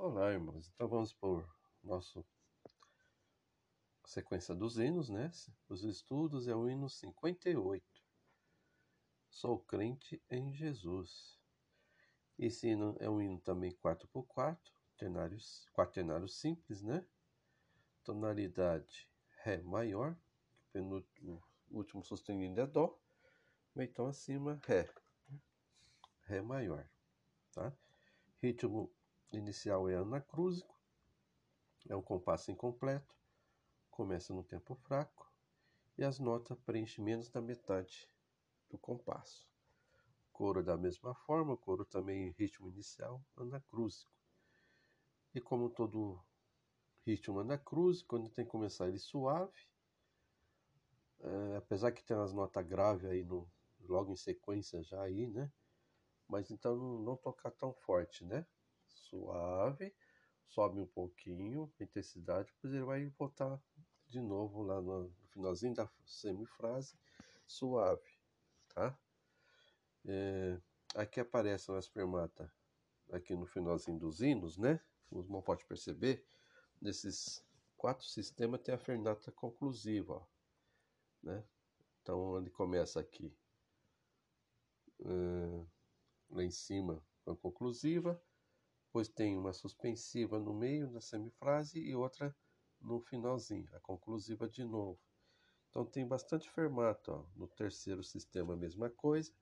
Olá, irmãos. Então vamos por nosso sequência dos hinos, né? Os estudos é o hino 58. Sou crente em Jesus. Esse hino é um hino também 4x4, ternários, quaternário simples, né? Tonalidade Ré maior, o último sustenido é Dó, então acima Ré, Ré maior, tá? Ritmo inicial é anacrúsico, é um compasso incompleto, começa no tempo fraco e as notas preenchem menos da metade do compasso. Coro da mesma forma, coro também em ritmo inicial anacrúsico. E como todo ritmo anacrúsico, quando tem que começar ele suave, é, apesar que tem as notas graves aí no, logo em sequência já aí, né? Mas então não, não tocar tão forte, né? Suave, sobe um pouquinho a intensidade, depois ele vai voltar de novo lá no, finalzinho da semifrase, suave, tá? É, aqui aparece uma espermata aqui no finalzinho dos hinos, né? O irmão pode perceber, nesses quatro sistemas tem a fernata conclusiva, ó, né? Então ele começa aqui é, lá em cima a conclusiva, pois tem uma suspensiva no meio da semifrase e outra no finalzinho, a conclusiva de novo. Então tem bastante fermato, ó. no terceiro sistema mesma coisa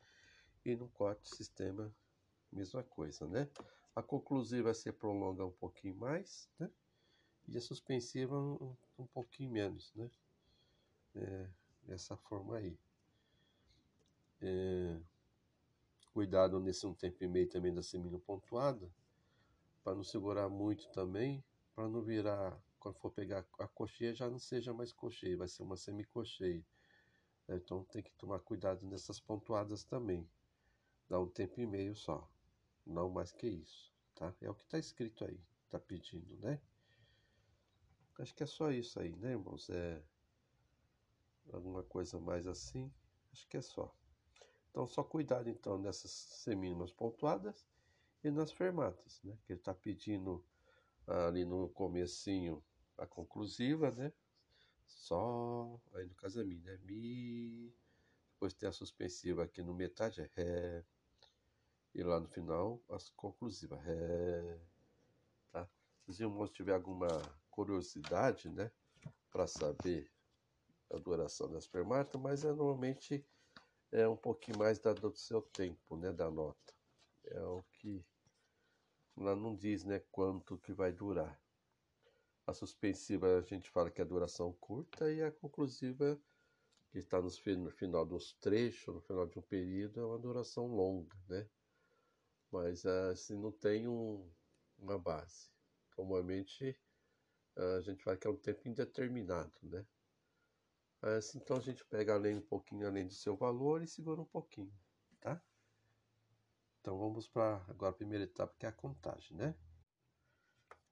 e no quarto sistema mesma coisa, né? A conclusiva se prolonga um pouquinho mais, né? E a suspensiva um, um pouquinho menos, né? É, dessa forma aí. É, cuidado nesse um tempo e meio também da semina pontuada, para não segurar muito também, para não virar, quando for pegar a cocheia, já não seja mais cocheia, vai ser uma semicocheia. Então tem que tomar cuidado nessas pontuadas também. Dá um tempo e meio só, não mais que isso, tá? É o que está escrito aí, está pedindo, né? Acho que é só isso aí, né, irmãos? É alguma coisa mais assim, acho que é só. Então só cuidado então nessas semínimas pontuadas e nas fermatas, né? Que ele está pedindo ali no comecinho a conclusiva, né? Sol, aí no caso é Mi, né? Mi, depois tem a suspensiva aqui no metade, é Ré, e lá no final as conclusivas, Ré, tá? Se os irmãos tiver alguma curiosidade, né? Para saber a duração das fermatas, mas é normalmente é um pouquinho mais da, do seu tempo, né? Da nota. É o que ela não diz né, quanto que vai durar. A suspensiva a gente fala que é a duração curta e a conclusiva, que está no final dos trechos, no final de um período, é uma duração longa, né? Mas assim, não tem um, uma base. Normalmente a gente fala que é um tempo indeterminado, né? Assim, então a gente pega além um pouquinho além do seu valor e segura um pouquinho, tá? Então vamos para agora a primeira etapa que é a contagem, né?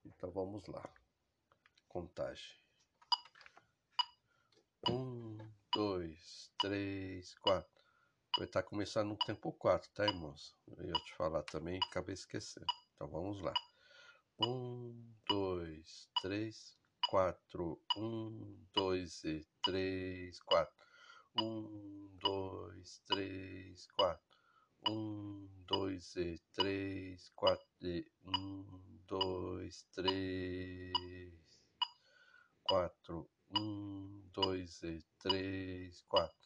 Então vamos lá. Contagem. Um, dois, três, quatro. Vai estar começando no tempo 4, tá, irmãos? Eu ia te falar também, acabei esquecendo. Então vamos lá. Um, dois, três, quatro. Um, dois e três, quatro. Um, dois, três, quatro. Um, dois e três, quatro e um, dois, três, quatro, um, dois e três, quatro,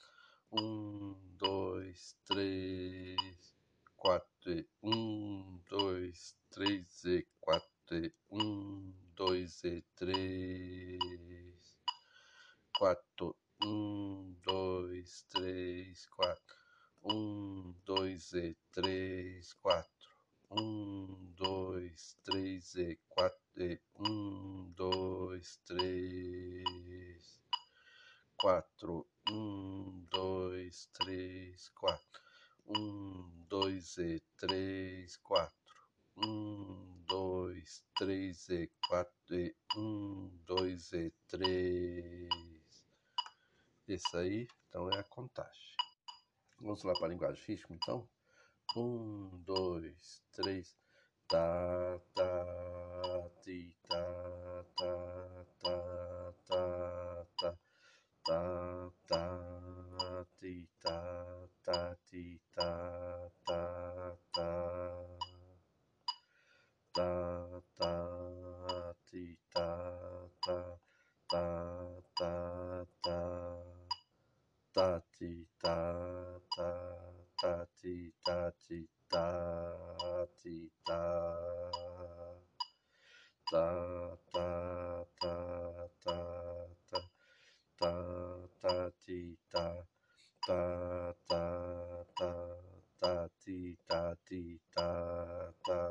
um, dois, três, quatro e um, dois, três e quatro e um, dois e três, quatro, um, dois, três, quatro um, dois e três, quatro. Um, dois, três e quatro. E um, dois, três, quatro. Um, dois, três, quatro. Um, dois e três, quatro. Um, dois, três e quatro. E um, dois e três. Isso aí, então é a contagem. Vamos lá para a linguagem física, então? Um, dois, três. Ta, ta, ti, ta, ta, ta, ta, ta. Ta, ta, ti, ta, ta, ti, ta, ta. ta ti ta ta ta ta ta ta ta ta ti ta ta ta ta ta ti ta ti ta ta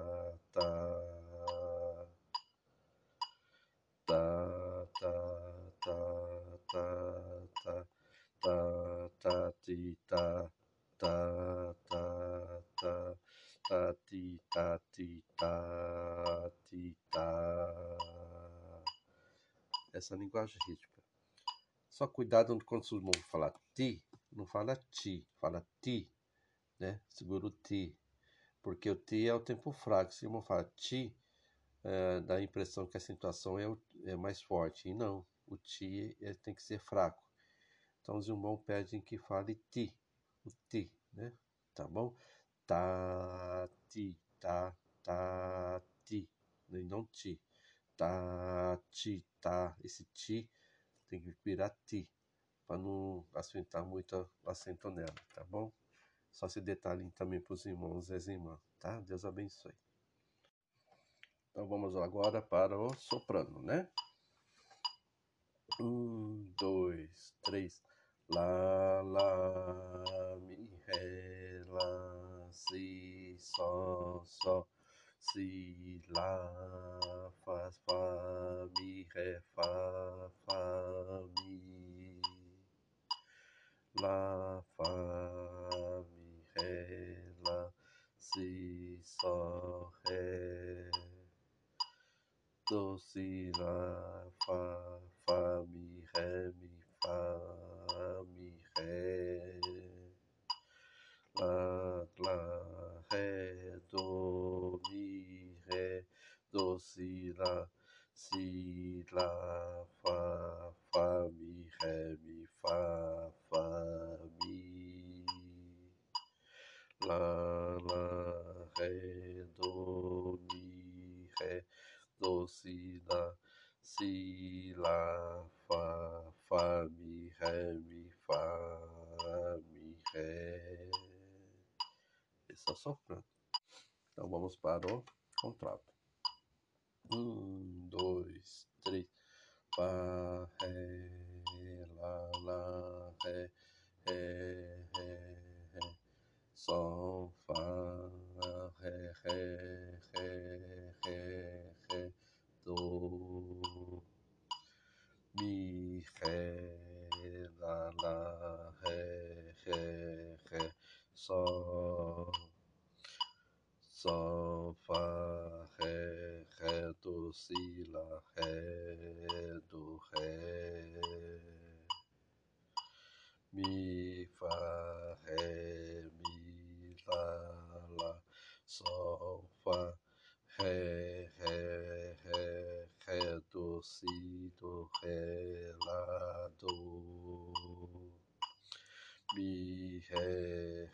ta ta ta ta ta ta ta ta ti ta ta ta tá, ti, tá, ti, tá, ti, tá. Essa linguagem rítmica. Só cuidado quando os irmãos falar ti, não fala ti, fala ti, né? Segura o ti, porque o ti é o tempo fraco. Se o irmão fala ti, é, dá a impressão que a acentuação é, é mais forte. E não, o ti é, tem que ser fraco. Então os irmãos pedem que fale ti, o ti, né? Tá bom? Tá, ti, tá, tá, ti, e não ti. Tá, ti, tá. Esse ti tem que virar ti, para não acentuar muito o acento nela, tá bom? Só esse detalhe também para os irmãos e as irmãs, tá? Deus abençoe. Então vamos agora para o soprano, né? Um, dois, três. Lá, lá, mi, ré, si sol sol si la fa fa mi re fa fa mi. La fa mi re la. Si sol re. Do si la fa fa mi re mi fa mi re. Lá, ré, do, mi, ré, do, si, lá, si, lá, fá, fá, mi, ré, mi, Para o contrato. Um, dois, três. Fá, ré, lá, lá, ré, ré, ré, ré. Sol, fá, ré, ré, ré, ré, ré, do, mi, ré, lá, lá, ré, ré, ré, sol, sol, fá, ré, ré, do, si, lá, ré, do, ré, mi, fá, ré, mi, lá, lá, sol, fá, ré, ré, ré, ré, do, si, do, ré, lá, do, mi, ré,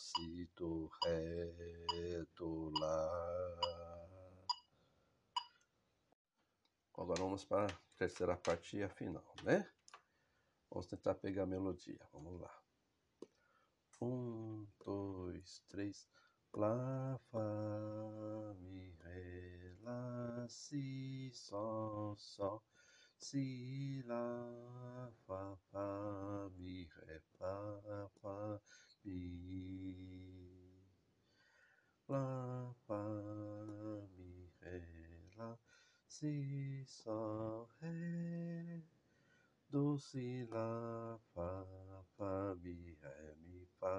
si, do, ré, do, lá. Agora vamos para a terceira parte e a final, né? Vamos tentar pegar a melodia. Vamos lá. Um, dois, três. Lá, Fá, Mi, Ré, Lá, Si, Sol, Sol. Si, Lá, Fá, Fá, Mi, Ré, Fá, Fá, mi la pa mi re la si sol re do si la fa fa mi re mi fa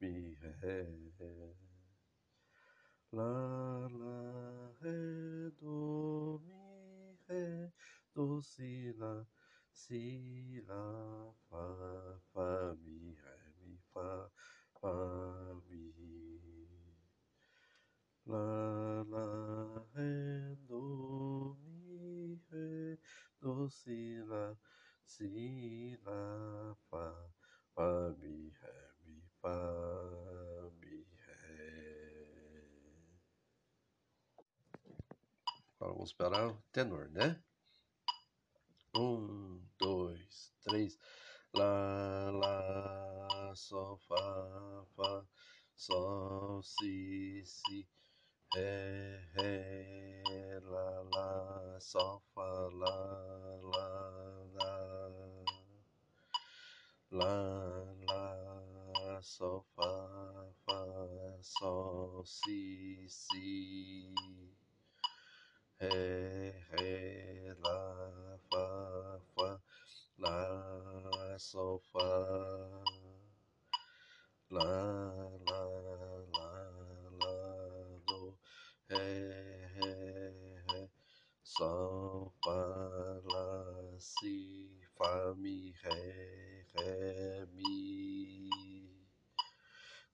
mi re la la re do mi re do si la si la Si, Lá, Si, Lá, Fá, Fá, Mi, Ré, Mi, Fá, Mi, Ré. Agora vamos para o tenor, né? Um, dois, três. lá, lá, sol, fá, fá, sol, si, si, ré, ré, lá, lá, sol, fá, lá, lá, lá, lá, lá, sol, fá, fá, sol, si, si, ré, ré, lá, fá, fá, lá, sol, fá, lá, ré, ré, ré, sol, fá, lá, si, fá, mi, ré, ré, mi,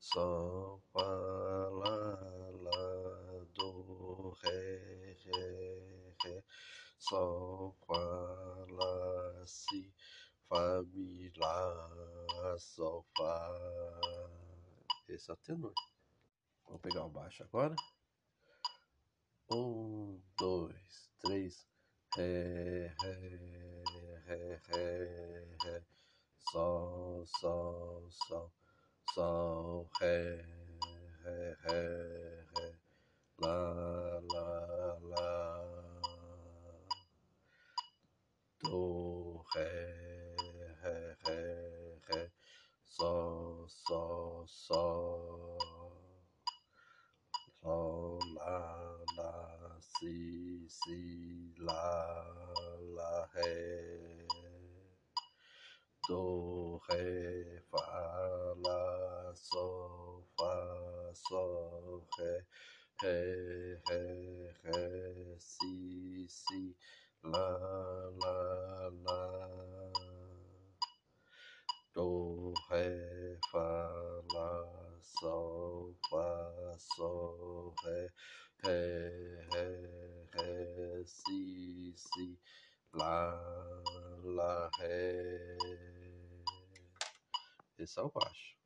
sol, fá, lá, lá, do, ré, ré, ré, sol, fá, lá, si, fá, mi, lá, sol, fá. Esse é o tenor. Vamos pegar o baixo agora. Um, dois, três. Ré, ré, ré, ré, ré. Sol, sol, sol. Sol, ré, ré, ré, ré. Lá, lá, lá. Do, ré, ré, ré. Sol, sol, sol. Sol, lá, lá, si, si, lá, lá, ré. Do, ré, fá, lá, sol, fá, sol, ré, ré, ré, ré, si, si, lá, lá, lá. Do, ré, fá, lá, sol, fá, sol, ré, ré, ré, ré, si, si, lá, lá, ré. Esse é o baixo.